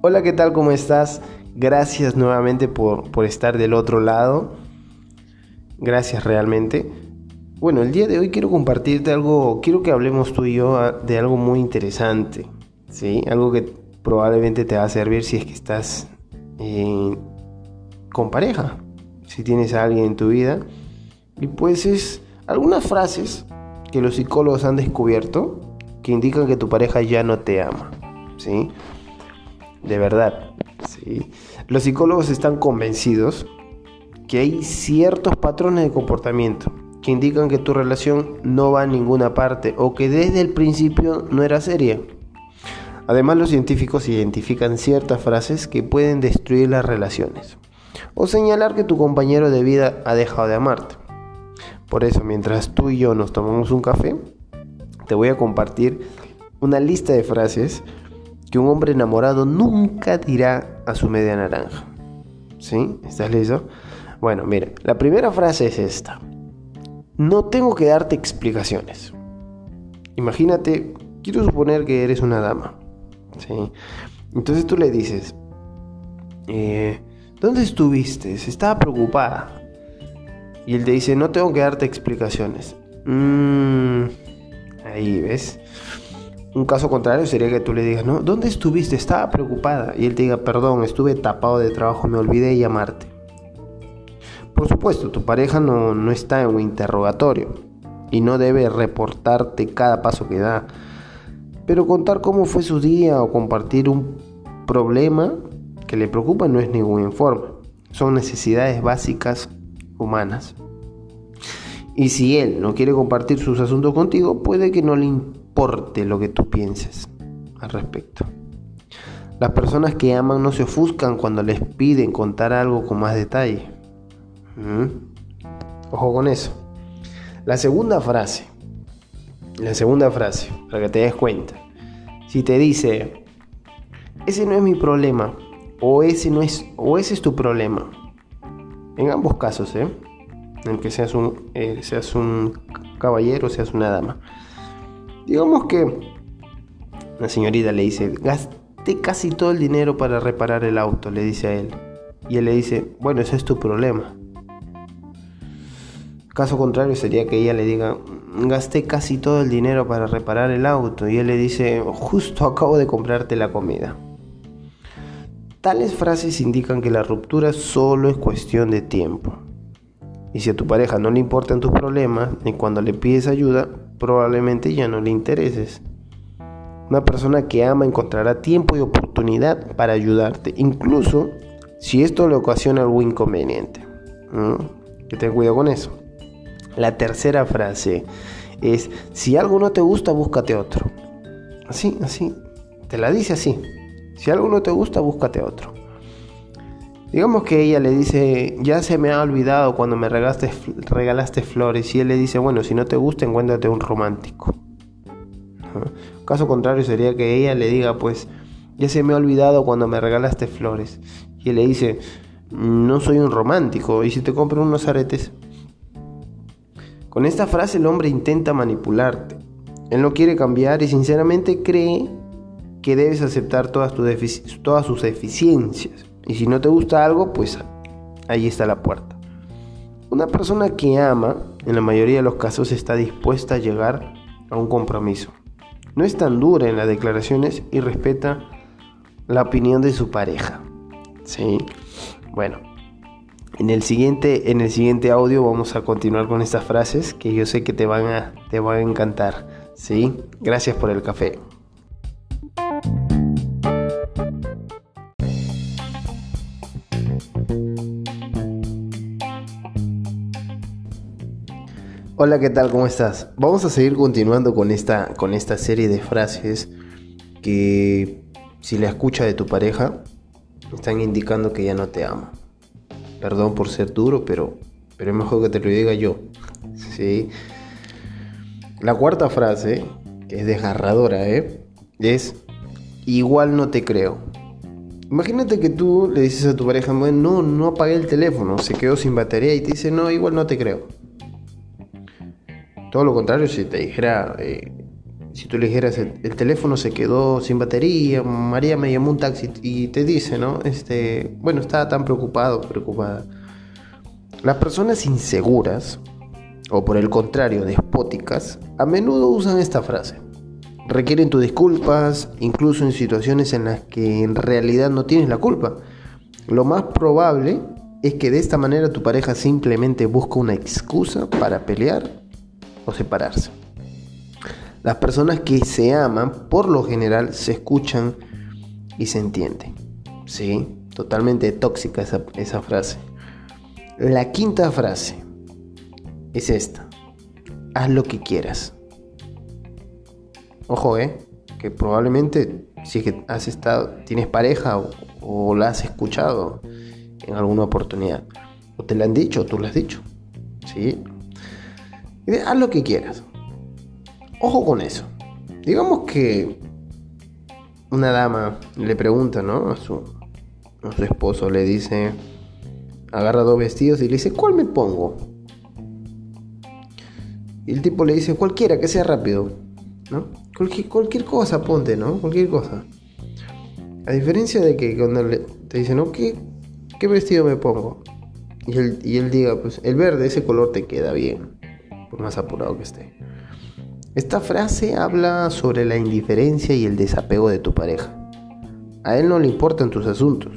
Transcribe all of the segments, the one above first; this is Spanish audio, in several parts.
Hola, ¿qué tal? ¿Cómo estás? Gracias nuevamente por, por estar del otro lado. Gracias realmente. Bueno, el día de hoy quiero compartirte algo, quiero que hablemos tú y yo ah, de algo muy interesante, ¿sí? Algo que probablemente te va a servir si es que estás eh, con pareja, si tienes a alguien en tu vida. Y pues es algunas frases que los psicólogos han descubierto que indican que tu pareja ya no te ama, ¿sí? De verdad, ¿sí? Los psicólogos están convencidos que hay ciertos patrones de comportamiento que indican que tu relación no va a ninguna parte o que desde el principio no era seria. Además, los científicos identifican ciertas frases que pueden destruir las relaciones o señalar que tu compañero de vida ha dejado de amarte. Por eso, mientras tú y yo nos tomamos un café, te voy a compartir una lista de frases que un hombre enamorado nunca dirá a su media naranja. ¿Sí? ¿Estás listo? Bueno, mira, la primera frase es esta. No tengo que darte explicaciones. Imagínate, quiero suponer que eres una dama. ¿sí? Entonces tú le dices, eh, ¿dónde estuviste? Estaba preocupada. Y él te dice, no tengo que darte explicaciones. Mm, ahí, ¿ves? Un caso contrario sería que tú le digas, ¿no? ¿Dónde estuviste? Estaba preocupada. Y él te diga, perdón, estuve tapado de trabajo, me olvidé de llamarte. Por supuesto, tu pareja no, no está en un interrogatorio y no debe reportarte cada paso que da. Pero contar cómo fue su día o compartir un problema que le preocupa no es ningún informe. Son necesidades básicas humanas. Y si él no quiere compartir sus asuntos contigo, puede que no le lo que tú pienses al respecto. Las personas que aman no se ofuscan cuando les piden contar algo con más detalle. ¿Mm? Ojo con eso. La segunda frase. La segunda frase, para que te des cuenta. Si te dice, ese no es mi problema, o ese no es, o ese es tu problema. En ambos casos, ¿eh? En que seas un, eh, seas un caballero, seas una dama. Digamos que la señorita le dice, gasté casi todo el dinero para reparar el auto, le dice a él. Y él le dice, bueno, ese es tu problema. Caso contrario sería que ella le diga, gasté casi todo el dinero para reparar el auto y él le dice, justo acabo de comprarte la comida. Tales frases indican que la ruptura solo es cuestión de tiempo. Y si a tu pareja no le importan tus problemas, ni cuando le pides ayuda, probablemente ya no le intereses. Una persona que ama encontrará tiempo y oportunidad para ayudarte, incluso si esto le ocasiona algún inconveniente. Que ten cuidado con eso. La tercera frase es, si algo no te gusta, búscate otro. Así, así. Te la dice así. Si algo no te gusta, búscate otro. Digamos que ella le dice, ya se me ha olvidado cuando me regalaste, regalaste flores. Y él le dice, bueno, si no te gusta, encuéntrate un romántico. Caso contrario sería que ella le diga, pues, ya se me ha olvidado cuando me regalaste flores. Y él le dice, no soy un romántico. ¿Y si te compro unos aretes? Con esta frase el hombre intenta manipularte. Él no quiere cambiar y sinceramente cree que debes aceptar todas, todas sus deficiencias. Y si no te gusta algo, pues ahí está la puerta. Una persona que ama, en la mayoría de los casos, está dispuesta a llegar a un compromiso. No es tan dura en las declaraciones y respeta la opinión de su pareja. ¿Sí? Bueno, en el siguiente, en el siguiente audio vamos a continuar con estas frases que yo sé que te van a, te van a encantar. ¿sí? Gracias por el café. Hola, ¿qué tal? ¿Cómo estás? Vamos a seguir continuando con esta, con esta serie de frases que si la escucha de tu pareja están indicando que ya no te ama. Perdón por ser duro, pero, pero es mejor que te lo diga yo. ¿sí? La cuarta frase, que es desgarradora, ¿eh? es igual no te creo. Imagínate que tú le dices a tu pareja, no, no apagué el teléfono, se quedó sin batería y te dice, no, igual no te creo. Todo lo contrario, si te dijera, eh, si tú le dijeras, el, teléfono se quedó sin batería, María me llamó un taxi y te dice, ¿no? Este, bueno, estaba tan preocupado, preocupada. Las personas inseguras, o por el contrario, despóticas, a menudo usan esta frase. Requieren tus disculpas, incluso en situaciones en las que en realidad no tienes la culpa. Lo más probable es que de esta manera tu pareja simplemente busca una excusa para pelear separarse. Las personas que se aman, por lo general, se escuchan y se entienden. Sí, totalmente tóxica esa, esa frase. La quinta frase es esta. Haz lo que quieras. Ojo, eh, que probablemente si es que has estado, tienes pareja o, o la has escuchado en alguna oportunidad, o te la han dicho o tú la has dicho. ¿Sí? Haz lo que quieras. Ojo con eso. Digamos que una dama le pregunta, ¿no? A su, esposo le dice, agarra dos vestidos y le dice, ¿cuál me pongo? Y el tipo le dice, cualquiera, que sea rápido, ¿no? Cualquier, cosa ponte, ¿no? Cualquier cosa. A diferencia de que cuando le, te dice, ¿no? ¿Qué, ¿Qué vestido me pongo? Y él, y él diga, pues el verde, ese color te queda bien, por más apurado que esté. Esta frase habla sobre la indiferencia y el desapego de tu pareja. A él no le importan tus asuntos,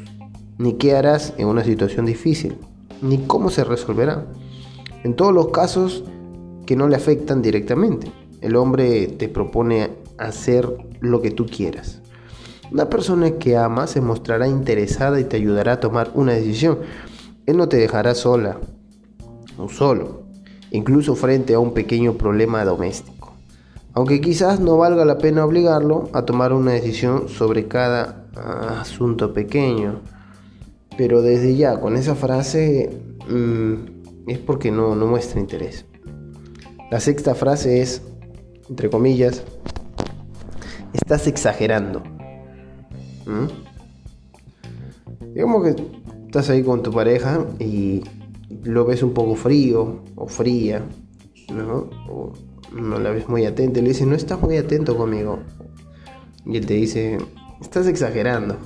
ni qué harás en una situación difícil, ni cómo se resolverá. En todos los casos que no le afectan directamente, el hombre te propone hacer lo que tú quieras. Una persona que ama se mostrará interesada y te ayudará a tomar una decisión. Él no te dejará sola o solo, incluso frente a un pequeño problema doméstico aunque quizás no valga la pena obligarlo a tomar una decisión sobre cada ah, asunto pequeño. Pero desde ya, con esa frase mm, es porque no, muestra interés. La sexta frase es, entre comillas, estás exagerando. ¿Mm? Digamos que estás ahí con tu pareja y lo ves un poco frío o fría, ¿no? no la ves muy atenta y le dice, no estás muy atento conmigo. Y él te dice, estás exagerando.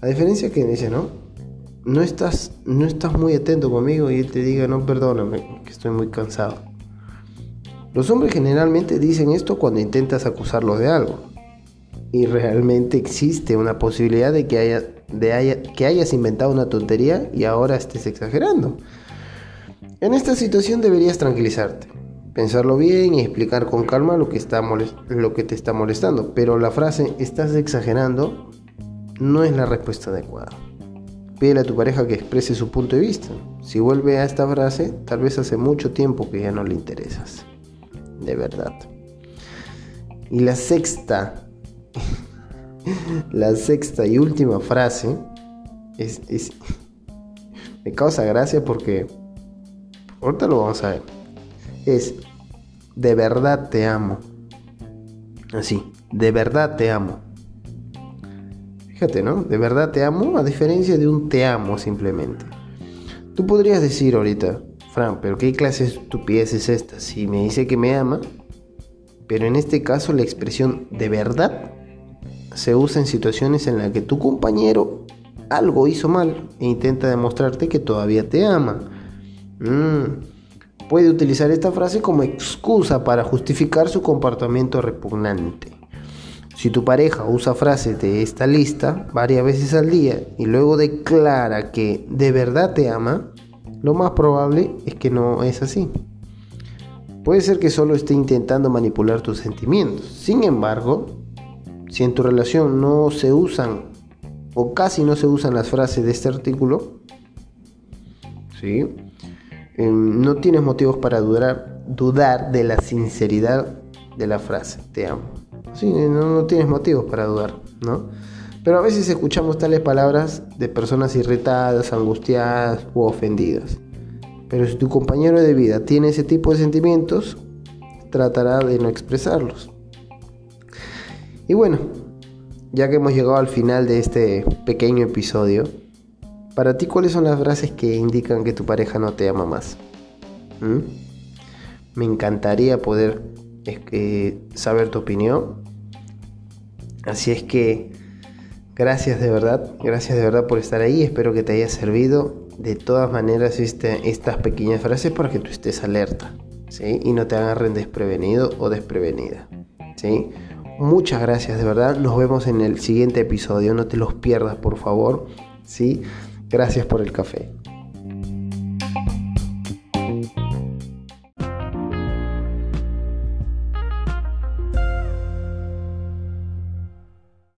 A diferencia que dice, no, no estás, no estás muy atento conmigo y él te diga, no, perdóname, que estoy muy cansado. Los hombres generalmente dicen esto cuando intentas acusarlos de algo. Y realmente existe una posibilidad de que, haya, que hayas inventado una tontería y ahora estés exagerando. En esta situación deberías tranquilizarte pensarlo bien y explicar con calma lo que, está lo que te está molestando. Pero la frase estás exagerando no es la respuesta adecuada. Pídele a tu pareja que exprese su punto de vista. Si vuelve a esta frase, tal vez hace mucho tiempo que ya no le interesas. De verdad. Y la sexta, la sexta y última frase es, me causa gracia porque ahorita lo vamos a ver. Es de verdad te amo. Así, de verdad te amo. Fíjate, ¿no? De verdad te amo, a diferencia de un te amo simplemente. Tú podrías decir ahorita, Fran, pero ¿qué clase de estupidez es esta? Si me dice que me ama, pero en este caso la expresión de verdad se usa en situaciones en las que tu compañero algo hizo mal e intenta demostrarte que todavía te ama. Mmm puede utilizar esta frase como excusa para justificar su comportamiento repugnante. Si tu pareja usa frases de esta lista varias veces al día y luego declara que de verdad te ama, lo más probable es que no es así. Puede ser que solo esté intentando manipular tus sentimientos. Sin embargo, si en tu relación no se usan o casi no se usan las frases de este artículo, ¿sí? Em, no tienes motivos para dudar, dudar de la sinceridad de la frase, te amo. Sí, no, tienes motivos para dudar, ¿no? Pero a veces escuchamos tales palabras de personas irritadas, angustiadas u ofendidas. Pero si tu compañero de vida tiene ese tipo de sentimientos, tratará de no expresarlos. Y bueno, ya que hemos llegado al final de este pequeño episodio, para ti, ¿cuáles son las frases que indican que tu pareja no te ama más? ¿Mm? Me encantaría poder saber tu opinión. Así es que gracias de verdad, gracias de verdad por estar ahí. Espero que te haya servido. De todas maneras, este, estas pequeñas frases para que tú estés alerta ¿sí? y no te agarren desprevenido o desprevenida. ¿sí? Muchas gracias de verdad. Nos vemos en el siguiente episodio. No te los pierdas, por favor. ¿sí? Gracias por el café.